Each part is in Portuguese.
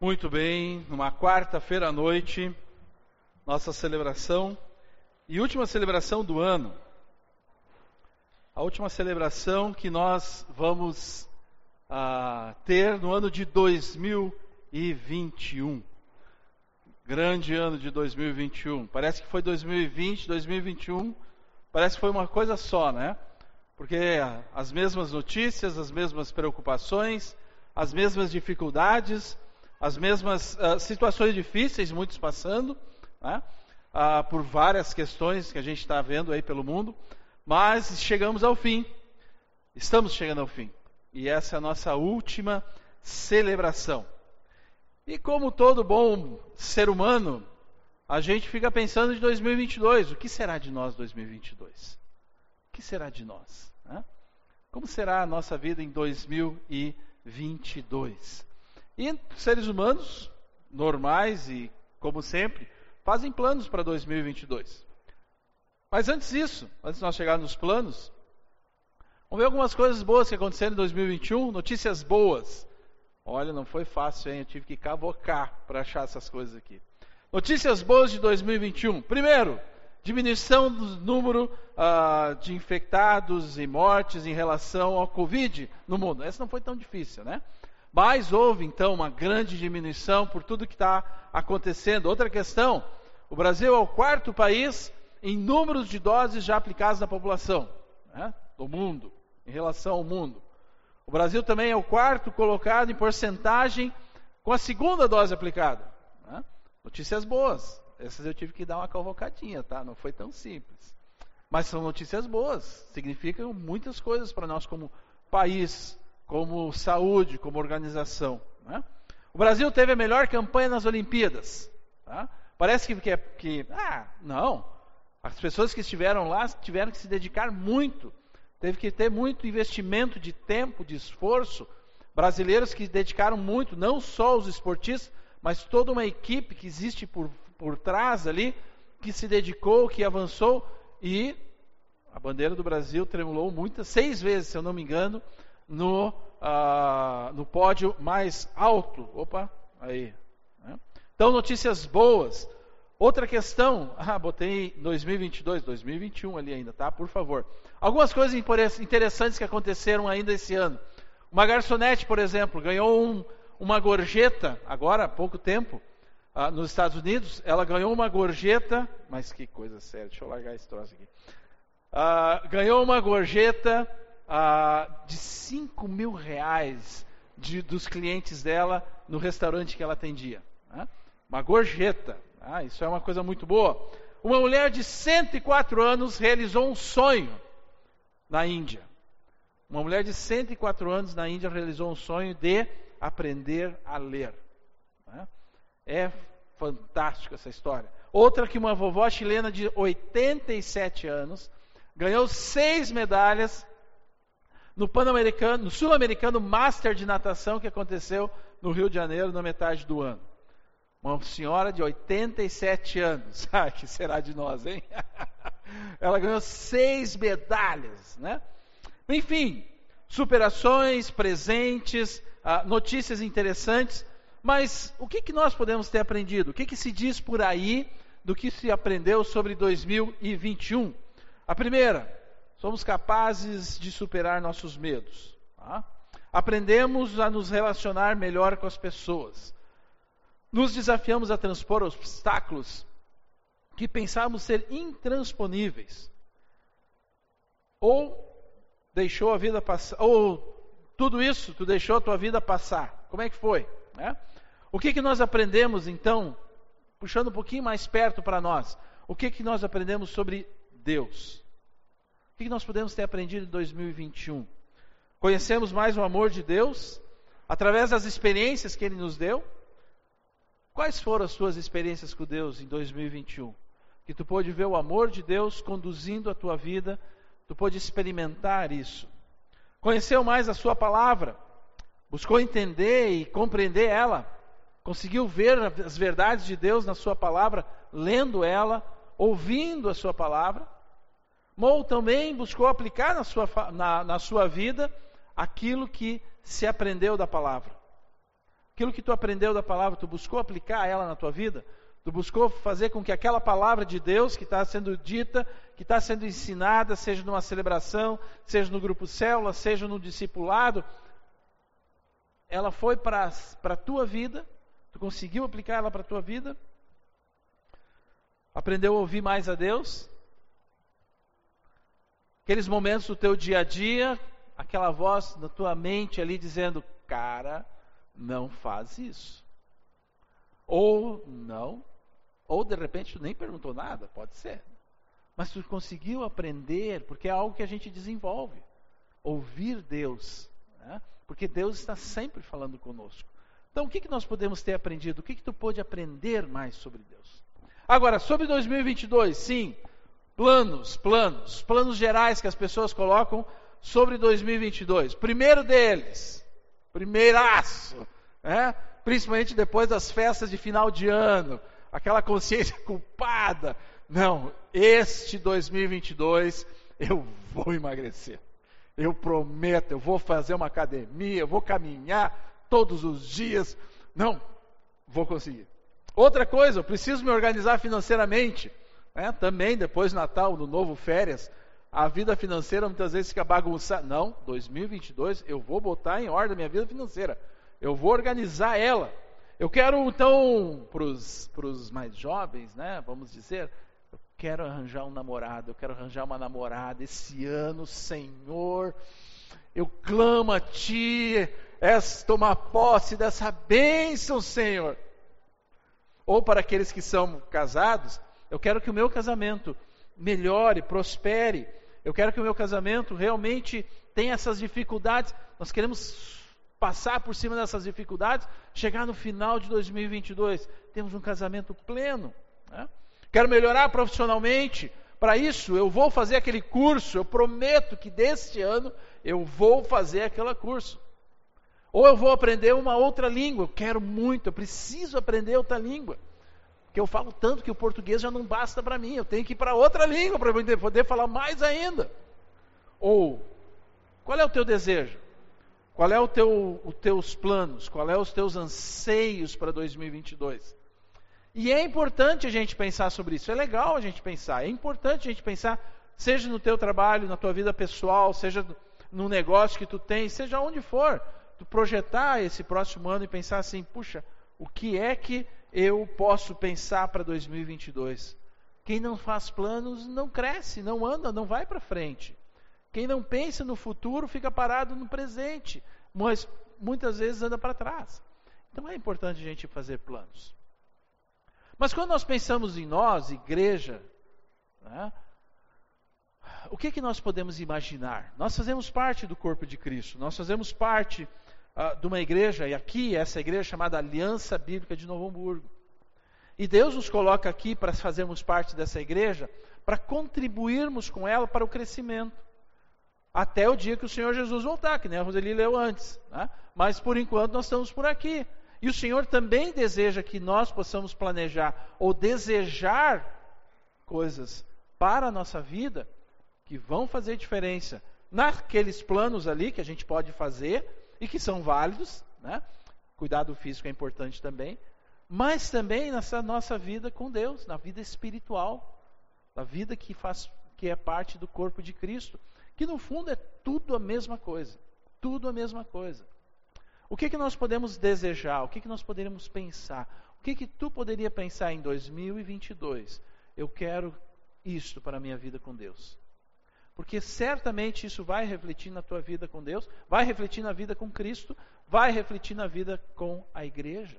Muito bem, numa quarta-feira à noite, nossa celebração e última celebração do ano. A última celebração que nós vamos ah, ter no ano de 2021. Grande ano de 2021. Parece que foi 2020, 2021. Parece que foi uma coisa só, né? Porque as mesmas notícias, as mesmas preocupações, as mesmas dificuldades as mesmas uh, situações difíceis, muitos passando, né? uh, por várias questões que a gente está vendo aí pelo mundo, mas chegamos ao fim, estamos chegando ao fim, e essa é a nossa última celebração. E como todo bom ser humano, a gente fica pensando em 2022, o que será de nós 2022? O que será de nós? Né? Como será a nossa vida em 2022? E seres humanos normais e, como sempre, fazem planos para 2022. Mas antes disso, antes de nós chegarmos nos planos, vamos ver algumas coisas boas que aconteceram em 2021, notícias boas. Olha, não foi fácil, hein? Eu tive que cavocar para achar essas coisas aqui. Notícias boas de 2021. Primeiro, diminuição do número uh, de infectados e mortes em relação ao Covid no mundo. Essa não foi tão difícil, né? Mas houve então uma grande diminuição por tudo que está acontecendo. Outra questão: o Brasil é o quarto país em números de doses já aplicadas na população né, do mundo, em relação ao mundo. O Brasil também é o quarto colocado em porcentagem com a segunda dose aplicada. Né? Notícias boas. Essas eu tive que dar uma convocadinha, tá? Não foi tão simples. Mas são notícias boas. Significam muitas coisas para nós como país como saúde, como organização. Né? O Brasil teve a melhor campanha nas Olimpíadas. Tá? Parece que, que, que, ah, não. As pessoas que estiveram lá tiveram que se dedicar muito. Teve que ter muito investimento de tempo, de esforço. Brasileiros que dedicaram muito, não só os esportistas, mas toda uma equipe que existe por, por trás ali, que se dedicou, que avançou e a bandeira do Brasil tremulou muitas, seis vezes, se eu não me engano, no, uh, no pódio mais alto. Opa, aí. Né? Então, notícias boas. Outra questão, ah, botei 2022, 2021 ali ainda, tá? Por favor. Algumas coisas interessantes que aconteceram ainda esse ano. Uma garçonete, por exemplo, ganhou um, uma gorjeta, agora há pouco tempo, ah, nos Estados Unidos. Ela ganhou uma gorjeta, mas que coisa séria, deixa eu largar esse troço aqui. Ah, ganhou uma gorjeta ah, de 5 mil reais de, dos clientes dela no restaurante que ela atendia. Né? Uma gorjeta. Ah, isso é uma coisa muito boa. Uma mulher de 104 anos realizou um sonho na Índia. Uma mulher de 104 anos na Índia realizou um sonho de aprender a ler. Né? É fantástico essa história. Outra que uma vovó chilena de 87 anos ganhou seis medalhas no Pan-Americano, no Sul-Americano Master de Natação que aconteceu no Rio de Janeiro na metade do ano. Uma senhora de 87 anos. Ah, que será de nós, hein? Ela ganhou seis medalhas, né? Enfim, superações, presentes, ah, notícias interessantes. Mas o que, que nós podemos ter aprendido? O que, que se diz por aí do que se aprendeu sobre 2021? A primeira, somos capazes de superar nossos medos. Tá? Aprendemos a nos relacionar melhor com as pessoas. Nos desafiamos a transpor obstáculos que pensávamos ser intransponíveis. Ou deixou a vida passar, ou tudo isso, tu deixou a tua vida passar. Como é que foi? Né? O que, que nós aprendemos então, puxando um pouquinho mais perto para nós? O que, que nós aprendemos sobre Deus? O que nós podemos ter aprendido em 2021? Conhecemos mais o amor de Deus através das experiências que Ele nos deu? Quais foram as suas experiências com Deus em 2021? Que tu pôde ver o amor de Deus conduzindo a tua vida, tu pôde experimentar isso. Conheceu mais a Sua palavra, buscou entender e compreender ela, conseguiu ver as verdades de Deus na Sua palavra, lendo ela, ouvindo a Sua palavra. Mou também buscou aplicar na sua, na, na sua vida aquilo que se aprendeu da palavra. Aquilo que tu aprendeu da palavra, tu buscou aplicar ela na tua vida? Tu buscou fazer com que aquela palavra de Deus que está sendo dita, que está sendo ensinada, seja numa celebração, seja no grupo célula, seja no discipulado, ela foi para a tua vida? Tu conseguiu aplicar ela para a tua vida? Aprendeu a ouvir mais a Deus? Aqueles momentos do teu dia a dia, aquela voz na tua mente ali dizendo: Cara, não faz isso. Ou não, ou de repente tu nem perguntou nada, pode ser. Mas tu conseguiu aprender, porque é algo que a gente desenvolve. Ouvir Deus. Né? Porque Deus está sempre falando conosco. Então, o que, que nós podemos ter aprendido? O que, que tu pode aprender mais sobre Deus? Agora, sobre 2022, sim, planos, planos, planos gerais que as pessoas colocam sobre 2022. Primeiro deles, primeiraço, né? principalmente depois das festas de final de ano, aquela consciência culpada. Não, este 2022 eu vou emagrecer. Eu prometo, eu vou fazer uma academia, eu vou caminhar todos os dias. Não, vou conseguir. Outra coisa, eu preciso me organizar financeiramente. É, também depois do Natal, no novo férias, a vida financeira muitas vezes fica bagunçada. Não, 2022 eu vou botar em ordem a minha vida financeira. Eu vou organizar ela. Eu quero então, para os mais jovens, né, vamos dizer, eu quero arranjar um namorado, eu quero arranjar uma namorada esse ano, Senhor. Eu clamo a Ti, és tomar posse dessa bênção, Senhor. Ou para aqueles que são casados, eu quero que o meu casamento melhore, prospere. Eu quero que o meu casamento realmente tenha essas dificuldades. Nós queremos passar por cima dessas dificuldades, chegar no final de 2022, temos um casamento pleno. Né? Quero melhorar profissionalmente. Para isso, eu vou fazer aquele curso. Eu prometo que deste ano eu vou fazer aquele curso. Ou eu vou aprender uma outra língua. Eu quero muito, eu preciso aprender outra língua. Eu falo tanto que o português já não basta para mim, eu tenho que ir para outra língua para poder falar mais ainda. Ou, qual é o teu desejo? Qual é o teu, os teus planos? Qual é os teus anseios para 2022? E é importante a gente pensar sobre isso. É legal a gente pensar. É importante a gente pensar, seja no teu trabalho, na tua vida pessoal, seja no negócio que tu tens, seja onde for, tu projetar esse próximo ano e pensar assim, puxa, o que é que eu posso pensar para 2022. Quem não faz planos não cresce, não anda, não vai para frente. Quem não pensa no futuro fica parado no presente, mas muitas vezes anda para trás. Então é importante a gente fazer planos. Mas quando nós pensamos em nós, igreja, né, o que, que nós podemos imaginar? Nós fazemos parte do corpo de Cristo, nós fazemos parte uh, de uma igreja, e aqui essa igreja chamada Aliança Bíblica de Novo Hamburgo. E Deus nos coloca aqui para fazermos parte dessa igreja, para contribuirmos com ela para o crescimento. Até o dia que o Senhor Jesus voltar, que nem a Roseli leu antes. Né? Mas por enquanto nós estamos por aqui. E o Senhor também deseja que nós possamos planejar ou desejar coisas para a nossa vida que vão fazer diferença naqueles planos ali que a gente pode fazer e que são válidos, né? Cuidado físico é importante também, mas também nessa nossa vida com Deus, na vida espiritual, na vida que faz que é parte do corpo de Cristo, que no fundo é tudo a mesma coisa, tudo a mesma coisa. O que que nós podemos desejar? O que que nós poderíamos pensar? O que que tu poderia pensar em 2022? Eu quero isto para a minha vida com Deus. Porque certamente isso vai refletir na tua vida com Deus, vai refletir na vida com Cristo, vai refletir na vida com a igreja,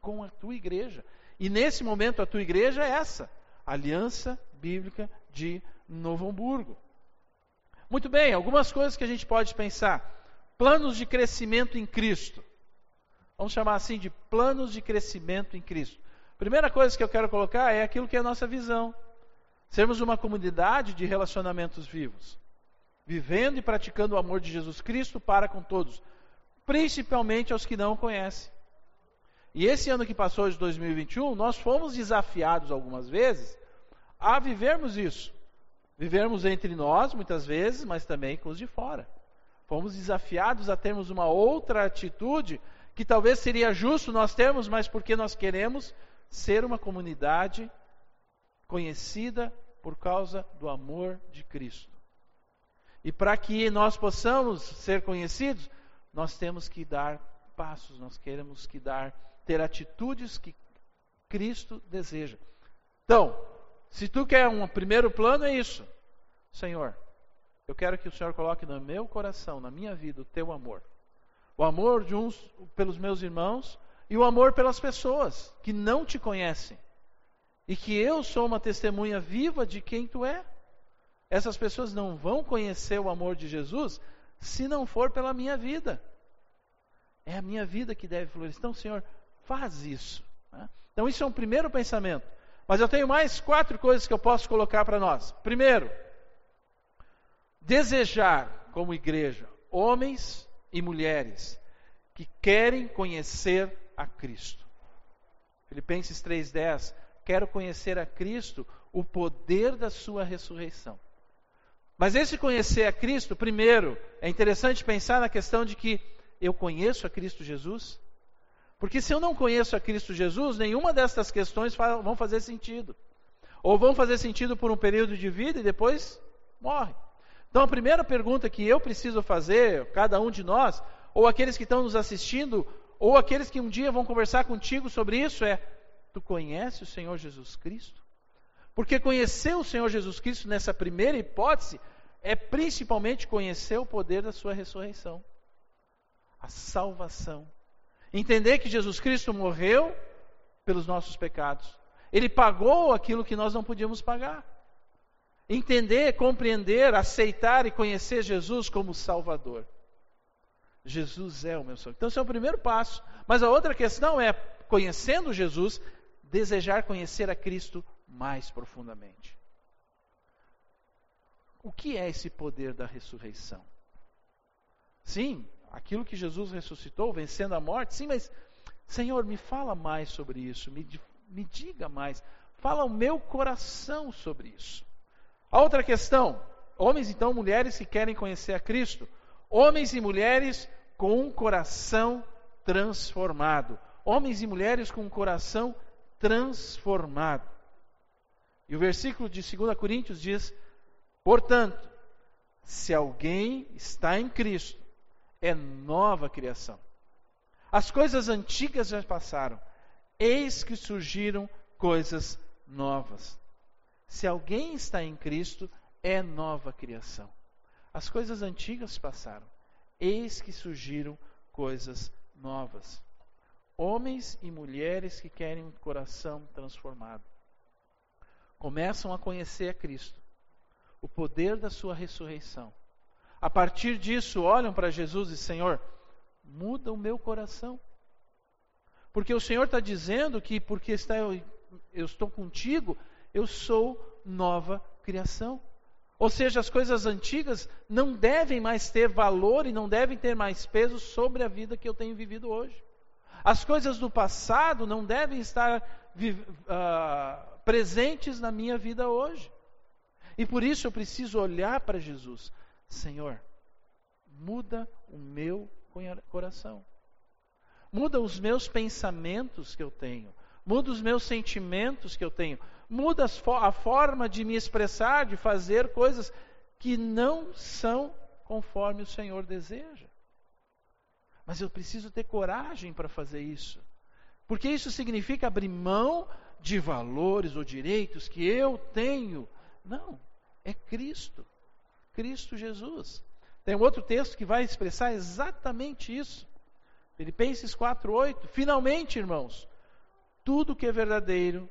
com a tua igreja. E nesse momento a tua igreja é essa, Aliança Bíblica de Novo Hamburgo. Muito bem, algumas coisas que a gente pode pensar. Planos de crescimento em Cristo. Vamos chamar assim de planos de crescimento em Cristo. Primeira coisa que eu quero colocar é aquilo que é a nossa visão. Sermos uma comunidade de relacionamentos vivos, vivendo e praticando o amor de Jesus Cristo para com todos, principalmente aos que não o conhecem. E esse ano que passou de 2021, nós fomos desafiados algumas vezes a vivermos isso. Vivermos entre nós, muitas vezes, mas também com os de fora. Fomos desafiados a termos uma outra atitude que talvez seria justo nós termos, mas porque nós queremos ser uma comunidade conhecida por causa do amor de Cristo. E para que nós possamos ser conhecidos, nós temos que dar passos, nós queremos que dar ter atitudes que Cristo deseja. Então, se tu quer um primeiro plano é isso. Senhor, eu quero que o Senhor coloque no meu coração, na minha vida, o teu amor. O amor de uns pelos meus irmãos e o amor pelas pessoas que não te conhecem. E que eu sou uma testemunha viva de quem tu é. Essas pessoas não vão conhecer o amor de Jesus se não for pela minha vida. É a minha vida que deve florescer. Então, Senhor, faz isso. Né? Então, isso é um primeiro pensamento. Mas eu tenho mais quatro coisas que eu posso colocar para nós. Primeiro, desejar como igreja homens e mulheres que querem conhecer a Cristo. Filipenses 3:10, quero conhecer a Cristo, o poder da sua ressurreição. Mas esse conhecer a Cristo, primeiro, é interessante pensar na questão de que eu conheço a Cristo Jesus? Porque se eu não conheço a Cristo Jesus, nenhuma dessas questões vão fazer sentido. Ou vão fazer sentido por um período de vida e depois morre. Então a primeira pergunta que eu preciso fazer, cada um de nós, ou aqueles que estão nos assistindo, ou aqueles que um dia vão conversar contigo sobre isso, é: tu conhece o Senhor Jesus Cristo? Porque conhecer o Senhor Jesus Cristo nessa primeira hipótese é principalmente conhecer o poder da sua ressurreição, a salvação. Entender que Jesus Cristo morreu pelos nossos pecados. Ele pagou aquilo que nós não podíamos pagar. Entender, compreender, aceitar e conhecer Jesus como Salvador. Jesus é o meu Senhor. Então, esse é o primeiro passo. Mas a outra questão é, conhecendo Jesus, desejar conhecer a Cristo mais profundamente. O que é esse poder da ressurreição? Sim, aquilo que Jesus ressuscitou, vencendo a morte, sim, mas, Senhor, me fala mais sobre isso, me, me diga mais, fala o meu coração sobre isso. A outra questão, homens então, mulheres que querem conhecer a Cristo, homens e mulheres com um coração transformado, homens e mulheres com um coração transformado. E o versículo de 2 Coríntios diz: Portanto, se alguém está em Cristo, é nova criação. As coisas antigas já passaram, eis que surgiram coisas novas. Se alguém está em Cristo, é nova criação. As coisas antigas passaram, eis que surgiram coisas novas. Homens e mulheres que querem um coração transformado começam a conhecer a Cristo, o poder da sua ressurreição. A partir disso, olham para Jesus e Senhor, muda o meu coração. Porque o Senhor está dizendo que porque está, eu, eu estou contigo, eu sou nova criação. Ou seja, as coisas antigas não devem mais ter valor e não devem ter mais peso sobre a vida que eu tenho vivido hoje. As coisas do passado não devem estar uh, presentes na minha vida hoje. E por isso eu preciso olhar para Jesus. Senhor, muda o meu coração. Muda os meus pensamentos que eu tenho. Muda os meus sentimentos que eu tenho. Muda a forma de me expressar, de fazer coisas que não são conforme o Senhor deseja. Mas eu preciso ter coragem para fazer isso. Porque isso significa abrir mão de valores ou direitos que eu tenho. Não, é Cristo. Cristo Jesus. Tem um outro texto que vai expressar exatamente isso. Filipenses 4:8. Finalmente, irmãos, tudo que é verdadeiro,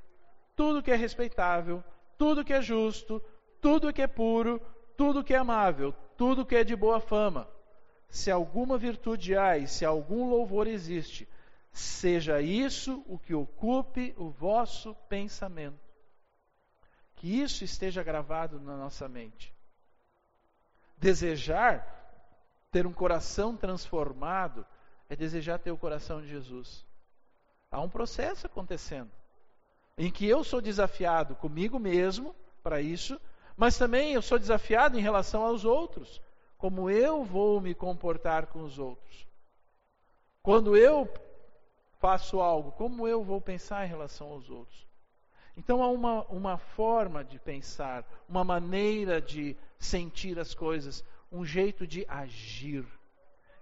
tudo que é respeitável, tudo que é justo, tudo que é puro, tudo que é amável, tudo que é de boa fama, se alguma virtude há e se algum louvor existe, seja isso o que ocupe o vosso pensamento. Que isso esteja gravado na nossa mente. Desejar ter um coração transformado é desejar ter o coração de Jesus. Há um processo acontecendo em que eu sou desafiado comigo mesmo para isso, mas também eu sou desafiado em relação aos outros como eu vou me comportar com os outros. Quando eu faço algo, como eu vou pensar em relação aos outros? Então há uma, uma forma de pensar, uma maneira de sentir as coisas, um jeito de agir.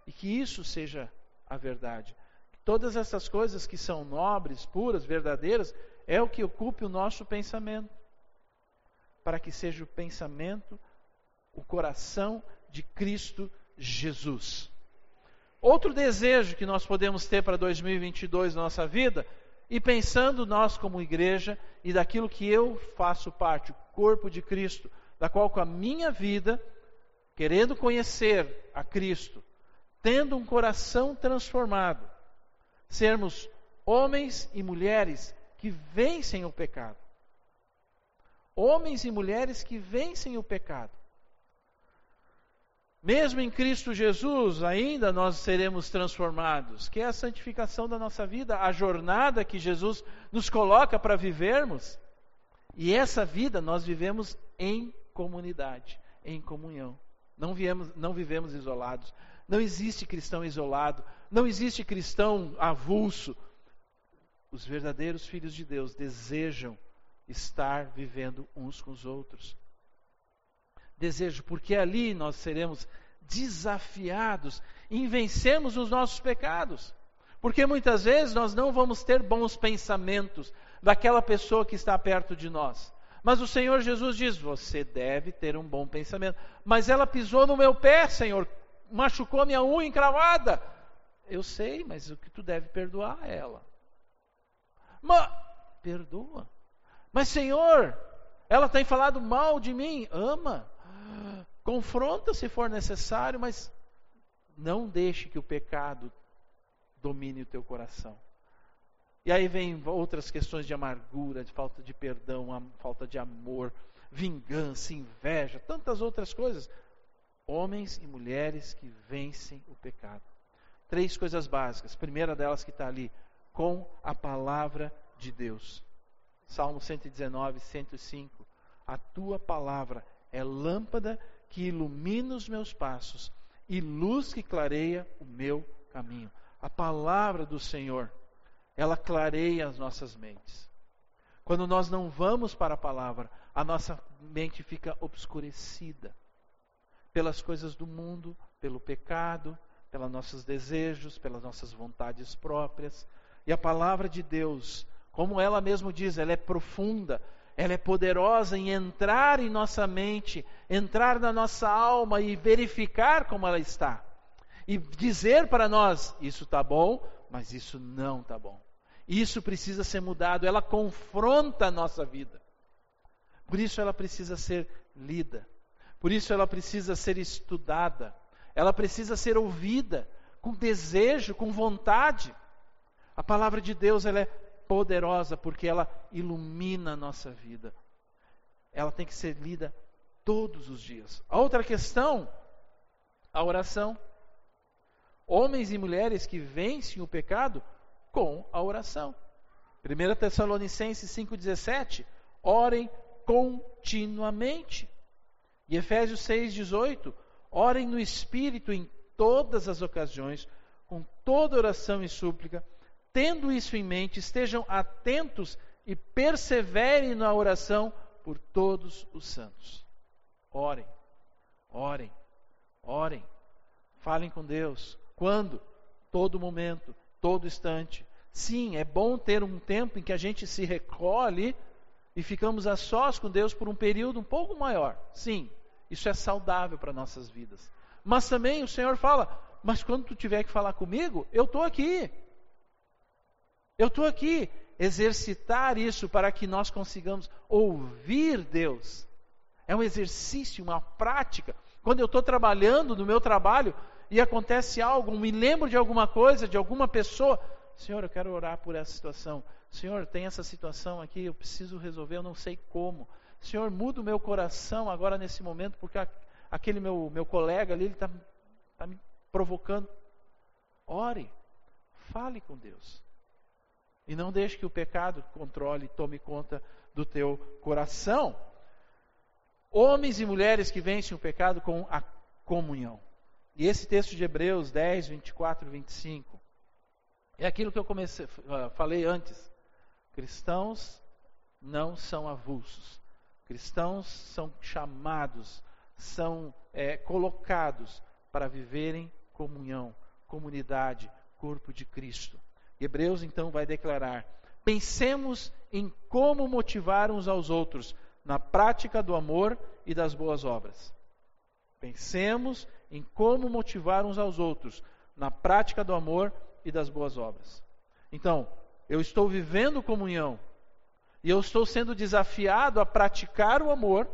E que isso seja a verdade. Todas essas coisas que são nobres, puras, verdadeiras, é o que ocupe o nosso pensamento. Para que seja o pensamento, o coração de Cristo Jesus. Outro desejo que nós podemos ter para 2022 na nossa vida, e pensando nós como igreja e daquilo que eu faço parte, o corpo de Cristo, da qual com a minha vida, querendo conhecer a Cristo, tendo um coração transformado, sermos homens e mulheres que vencem o pecado. Homens e mulheres que vencem o pecado. Mesmo em Cristo Jesus, ainda nós seremos transformados, que é a santificação da nossa vida, a jornada que Jesus nos coloca para vivermos. E essa vida nós vivemos em comunidade, em comunhão. Não, viemos, não vivemos isolados. Não existe cristão isolado. Não existe cristão avulso. Os verdadeiros filhos de Deus desejam estar vivendo uns com os outros desejo, porque ali nós seremos desafiados em vencermos os nossos pecados. Porque muitas vezes nós não vamos ter bons pensamentos daquela pessoa que está perto de nós. Mas o Senhor Jesus diz: Você deve ter um bom pensamento. Mas ela pisou no meu pé, Senhor, machucou minha unha encravada. Eu sei, mas o que tu deve perdoar a ela. Mas, perdoa. Mas, Senhor, ela tem falado mal de mim. Ama. Confronta se for necessário, mas não deixe que o pecado domine o teu coração. E aí vem outras questões de amargura, de falta de perdão, falta de amor, vingança, inveja, tantas outras coisas. Homens e mulheres que vencem o pecado. Três coisas básicas. primeira delas que está ali, com a palavra de Deus. Salmo 119, 105. A tua palavra é lâmpada que ilumina os meus passos e luz que clareia o meu caminho. A palavra do Senhor, ela clareia as nossas mentes. Quando nós não vamos para a palavra, a nossa mente fica obscurecida pelas coisas do mundo, pelo pecado, pelos nossos desejos, pelas nossas vontades próprias. E a palavra de Deus, como ela mesmo diz, ela é profunda, ela é poderosa em entrar em nossa mente, entrar na nossa alma e verificar como ela está. E dizer para nós: isso está bom, mas isso não está bom. Isso precisa ser mudado. Ela confronta a nossa vida. Por isso ela precisa ser lida. Por isso ela precisa ser estudada. Ela precisa ser ouvida com desejo, com vontade. A palavra de Deus ela é poderosa porque ela ilumina a nossa vida. Ela tem que ser lida todos os dias. A outra questão, a oração. Homens e mulheres que vencem o pecado com a oração. 1 Tessalonicenses 5,17, orem continuamente. E Efésios 6,18, orem no Espírito em todas as ocasiões, com toda oração e súplica, Tendo isso em mente, estejam atentos e perseverem na oração por todos os santos. Orem, orem, orem. Falem com Deus. Quando? Todo momento, todo instante. Sim, é bom ter um tempo em que a gente se recolhe e ficamos a sós com Deus por um período um pouco maior. Sim, isso é saudável para nossas vidas. Mas também o Senhor fala: Mas quando tu tiver que falar comigo, eu estou aqui. Eu estou aqui exercitar isso para que nós consigamos ouvir Deus. É um exercício, uma prática. Quando eu estou trabalhando no meu trabalho e acontece algo, me lembro de alguma coisa, de alguma pessoa, Senhor, eu quero orar por essa situação. Senhor, tem essa situação aqui, eu preciso resolver, eu não sei como. Senhor, muda o meu coração agora nesse momento, porque aquele meu, meu colega ali, ele está tá me provocando. Ore, fale com Deus. E não deixe que o pecado controle, tome conta do teu coração. Homens e mulheres que vencem o pecado com a comunhão. E esse texto de Hebreus 10, 24 e 25 É aquilo que eu comecei, uh, falei antes. Cristãos não são avulsos. Cristãos são chamados, são é, colocados para viverem comunhão, comunidade, corpo de Cristo. Hebreus então vai declarar: pensemos em como motivar uns aos outros na prática do amor e das boas obras. Pensemos em como motivar uns aos outros na prática do amor e das boas obras. Então, eu estou vivendo comunhão e eu estou sendo desafiado a praticar o amor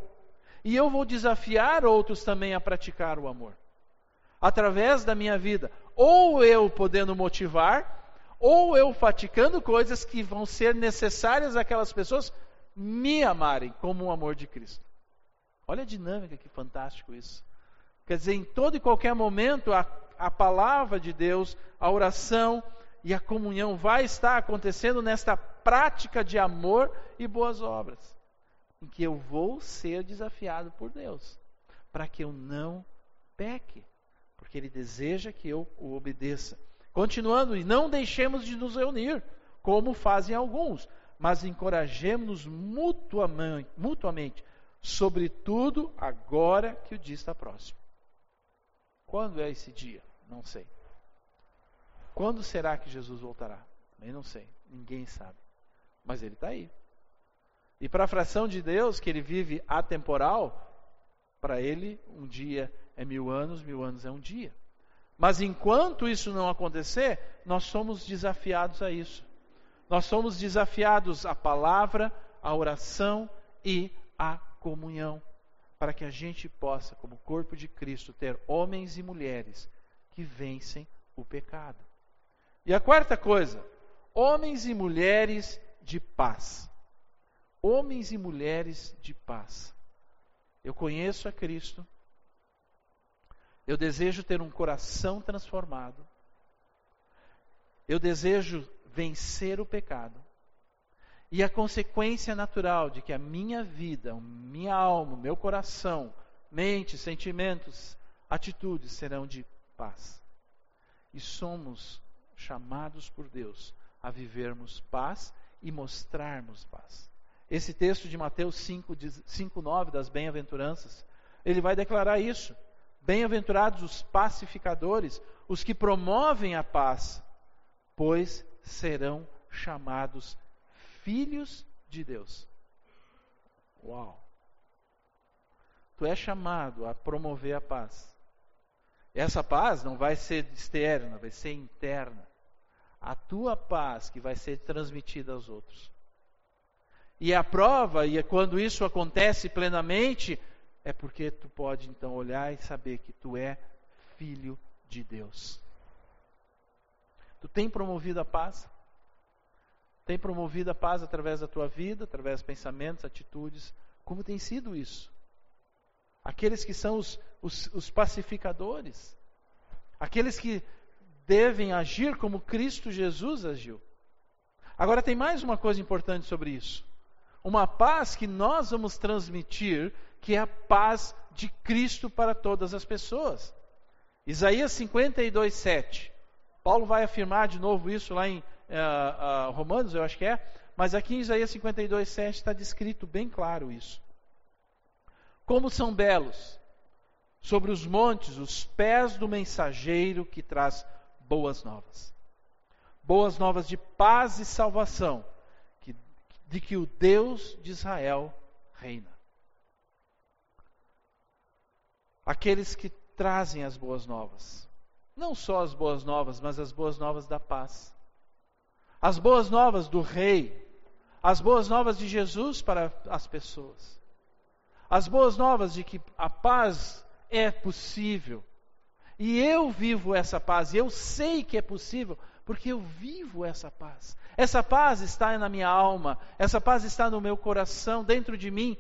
e eu vou desafiar outros também a praticar o amor. Através da minha vida, ou eu podendo motivar, ou eu praticando coisas que vão ser necessárias àquelas pessoas me amarem como o amor de Cristo. Olha a dinâmica que fantástico isso. Quer dizer, em todo e qualquer momento, a, a palavra de Deus, a oração e a comunhão vai estar acontecendo nesta prática de amor e boas obras, em que eu vou ser desafiado por Deus, para que eu não peque, porque Ele deseja que eu o obedeça. Continuando, e não deixemos de nos reunir, como fazem alguns, mas encorajemos-nos mutuamente, mutuamente, sobretudo agora que o dia está próximo. Quando é esse dia? Não sei. Quando será que Jesus voltará? Também não sei. Ninguém sabe. Mas ele está aí. E para a fração de Deus, que ele vive atemporal, para ele um dia é mil anos, mil anos é um dia. Mas enquanto isso não acontecer, nós somos desafiados a isso. Nós somos desafiados à palavra, à oração e à comunhão para que a gente possa, como corpo de Cristo, ter homens e mulheres que vencem o pecado. E a quarta coisa, homens e mulheres de paz. Homens e mulheres de paz. Eu conheço a Cristo, eu desejo ter um coração transformado, eu desejo vencer o pecado, e a consequência natural de que a minha vida, minha alma, meu coração, mente, sentimentos, atitudes serão de paz. E somos chamados por Deus a vivermos paz e mostrarmos paz. Esse texto de Mateus 5, 5 9 das bem-aventuranças, ele vai declarar isso. Bem-aventurados os pacificadores, os que promovem a paz, pois serão chamados filhos de Deus. Uau! Tu é chamado a promover a paz. Essa paz não vai ser externa, vai ser interna. A tua paz que vai ser transmitida aos outros. E a prova, e é quando isso acontece plenamente, é porque tu pode então olhar e saber que tu é filho de Deus. Tu tem promovido a paz? tem promovido a paz através da tua vida, através dos pensamentos, atitudes. Como tem sido isso? Aqueles que são os, os, os pacificadores, aqueles que devem agir como Cristo Jesus agiu. Agora tem mais uma coisa importante sobre isso. Uma paz que nós vamos transmitir, que é a paz de Cristo para todas as pessoas. Isaías 52, 7. Paulo vai afirmar de novo isso lá em uh, uh, Romanos, eu acho que é, mas aqui em Isaías 52, 7 está descrito bem claro isso. Como são belos sobre os montes os pés do mensageiro que traz boas novas. Boas novas de paz e salvação, que, de que o Deus de Israel reina. Aqueles que trazem as boas novas. Não só as boas novas, mas as boas novas da paz as boas novas do Rei, as boas novas de Jesus para as pessoas, as boas novas de que a paz é possível. E eu vivo essa paz, e eu sei que é possível, porque eu vivo essa paz. Essa paz está na minha alma, essa paz está no meu coração, dentro de mim.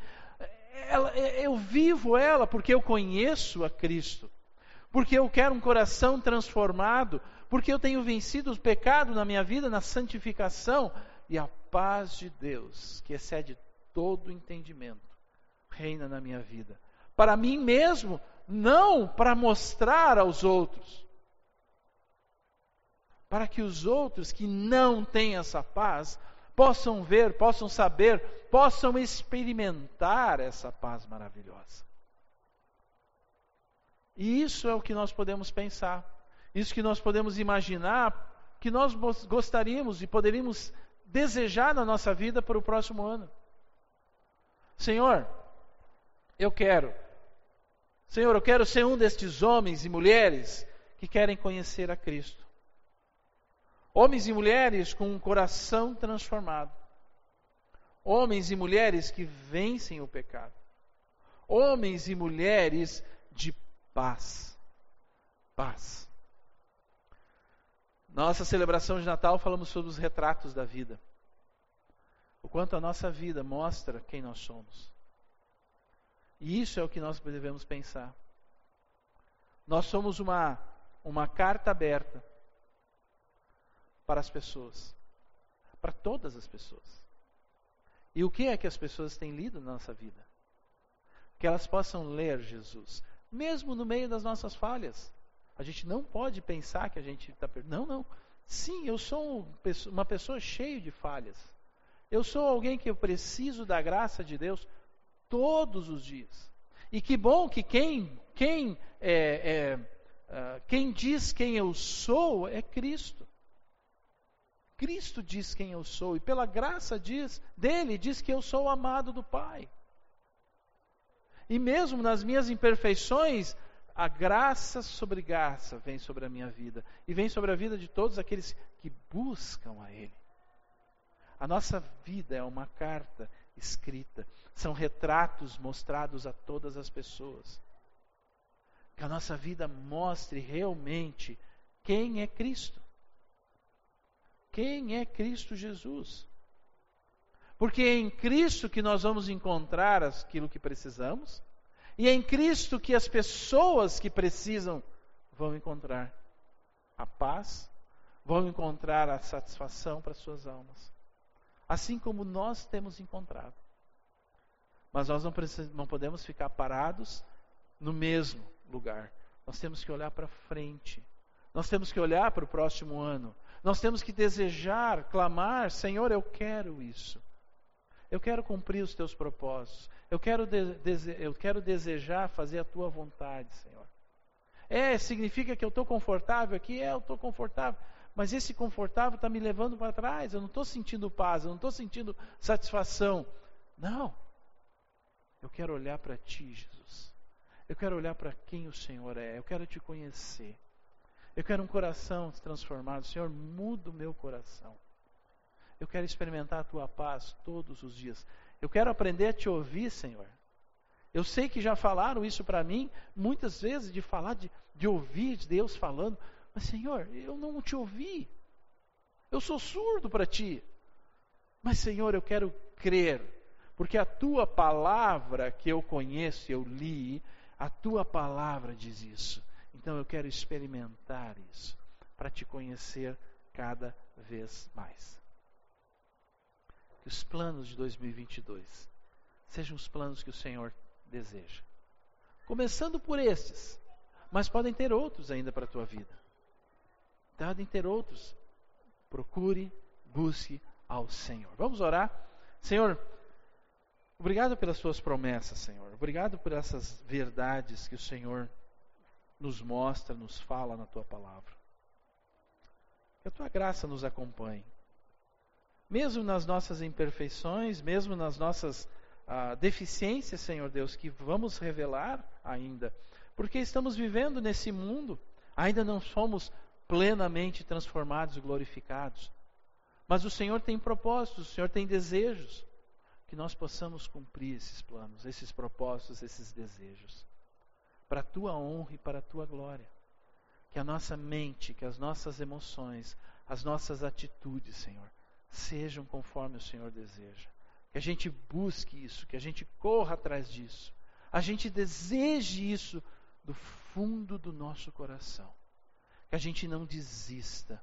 Ela, eu vivo ela porque eu conheço a Cristo, porque eu quero um coração transformado, porque eu tenho vencido o pecado na minha vida, na santificação, e a paz de Deus, que excede todo entendimento, reina na minha vida. Para mim mesmo, não para mostrar aos outros, para que os outros que não têm essa paz possam ver, possam saber, possam experimentar essa paz maravilhosa. E isso é o que nós podemos pensar, isso que nós podemos imaginar, que nós gostaríamos e poderíamos desejar na nossa vida para o próximo ano. Senhor, eu quero. Senhor, eu quero ser um destes homens e mulheres que querem conhecer a Cristo. Homens e mulheres com um coração transformado. Homens e mulheres que vencem o pecado. Homens e mulheres de paz. Paz. Nossa celebração de Natal falamos sobre os retratos da vida. O quanto a nossa vida mostra quem nós somos. E isso é o que nós devemos pensar. Nós somos uma, uma carta aberta para as pessoas, para todas as pessoas. E o que é que as pessoas têm lido na nossa vida? Que elas possam ler Jesus, mesmo no meio das nossas falhas. A gente não pode pensar que a gente está perdendo. Não, não. Sim, eu sou uma pessoa cheia de falhas. Eu sou alguém que eu preciso da graça de Deus todos os dias. E que bom que quem, quem, é, é, uh, quem diz quem eu sou é Cristo. Cristo diz quem eu sou, e pela graça diz, dele, diz que eu sou amado do Pai. E mesmo nas minhas imperfeições, a graça sobre graça vem sobre a minha vida e vem sobre a vida de todos aqueles que buscam a Ele. A nossa vida é uma carta escrita, são retratos mostrados a todas as pessoas. Que a nossa vida mostre realmente quem é Cristo. Quem é Cristo Jesus? Porque é em Cristo que nós vamos encontrar aquilo que precisamos, e é em Cristo que as pessoas que precisam vão encontrar a paz, vão encontrar a satisfação para suas almas. Assim como nós temos encontrado. Mas nós não, não podemos ficar parados no mesmo lugar. Nós temos que olhar para frente. Nós temos que olhar para o próximo ano. Nós temos que desejar, clamar: Senhor, eu quero isso. Eu quero cumprir os teus propósitos. Eu quero, eu quero desejar fazer a tua vontade, Senhor. É, significa que eu estou confortável aqui? É, eu estou confortável. Mas esse confortável está me levando para trás. Eu não estou sentindo paz, eu não estou sentindo satisfação. Não. Eu quero olhar para ti, Jesus. Eu quero olhar para quem o Senhor é. Eu quero te conhecer. Eu quero um coração transformado. Senhor, muda o meu coração. Eu quero experimentar a tua paz todos os dias. Eu quero aprender a te ouvir, Senhor. Eu sei que já falaram isso para mim, muitas vezes, de falar, de, de ouvir Deus falando. Mas, Senhor, eu não te ouvi. Eu sou surdo para ti. Mas, Senhor, eu quero crer. Porque a tua palavra que eu conheço, eu li, a tua palavra diz isso. Então eu quero experimentar isso para te conhecer cada vez mais. Que os planos de 2022 sejam os planos que o Senhor deseja. Começando por estes, mas podem ter outros ainda para a tua vida. Podem ter outros. Procure, busque ao Senhor. Vamos orar. Senhor, obrigado pelas tuas promessas, Senhor. Obrigado por essas verdades que o Senhor nos mostra, nos fala na tua palavra. Que a tua graça nos acompanhe. Mesmo nas nossas imperfeições, mesmo nas nossas ah, deficiências, Senhor Deus, que vamos revelar ainda, porque estamos vivendo nesse mundo, ainda não somos plenamente transformados e glorificados. Mas o Senhor tem propósitos, o Senhor tem desejos, que nós possamos cumprir esses planos, esses propósitos, esses desejos para a tua honra e para a tua glória. Que a nossa mente, que as nossas emoções, as nossas atitudes, Senhor, sejam conforme o Senhor deseja. Que a gente busque isso, que a gente corra atrás disso. A gente deseje isso do fundo do nosso coração. Que a gente não desista.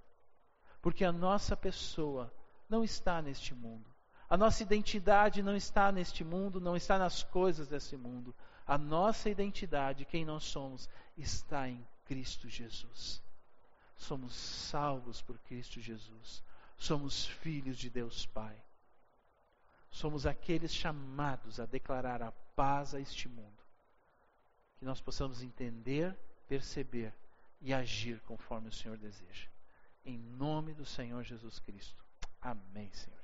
Porque a nossa pessoa não está neste mundo. A nossa identidade não está neste mundo, não está nas coisas desse mundo. A nossa identidade, quem nós somos, está em Cristo Jesus. somos salvos por Cristo Jesus. Somos filhos de Deus Pai. Somos aqueles chamados a declarar a paz a este mundo. Que nós possamos entender, perceber e agir conforme o Senhor deseja. Em nome do Senhor Jesus Cristo. Amém, Senhor.